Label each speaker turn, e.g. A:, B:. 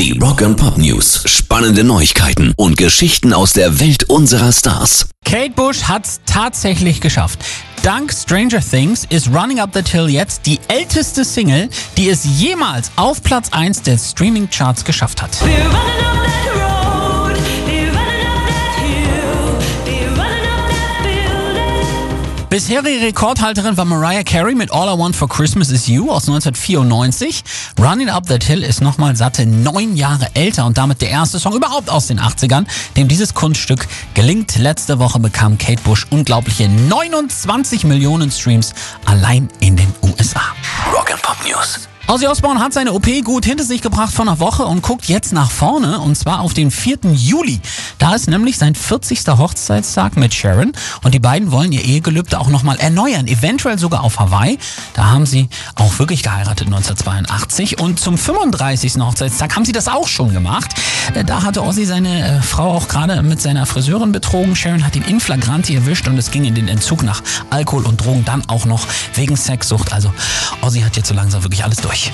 A: Die Rock and Pop News. Spannende Neuigkeiten und Geschichten aus der Welt unserer Stars.
B: Kate Bush hat's tatsächlich geschafft. Dank Stranger Things ist Running Up the Till jetzt die älteste Single, die es jemals auf Platz 1 der Streaming-Charts geschafft hat. Bisherige Rekordhalterin war Mariah Carey mit All I Want for Christmas Is You aus 1994. Running Up That Hill ist nochmal satte neun Jahre älter und damit der erste Song überhaupt aus den 80ern, dem dieses Kunststück gelingt. Letzte Woche bekam Kate Bush unglaubliche 29 Millionen Streams allein in den USA.
A: Rock and Pop News.
B: Ozzy Osbourne hat seine OP gut hinter sich gebracht vor einer Woche und guckt jetzt nach vorne und zwar auf den 4. Juli. Da ist nämlich sein 40. Hochzeitstag mit Sharon und die beiden wollen ihr Ehegelübde auch nochmal erneuern, eventuell sogar auf Hawaii. Da haben sie auch wirklich geheiratet 1982 und zum 35. Hochzeitstag haben sie das auch schon gemacht. Äh, Da hatte Ozzy seine äh, Frau auch gerade mit seiner Friseurin betrogen. Sharon hat ihn in flagranti erwischt und es ging in den Entzug nach Alkohol und Drogen, dann auch noch wegen Sexsucht. Also Ozzy hat jetzt so langsam wirklich alles durch.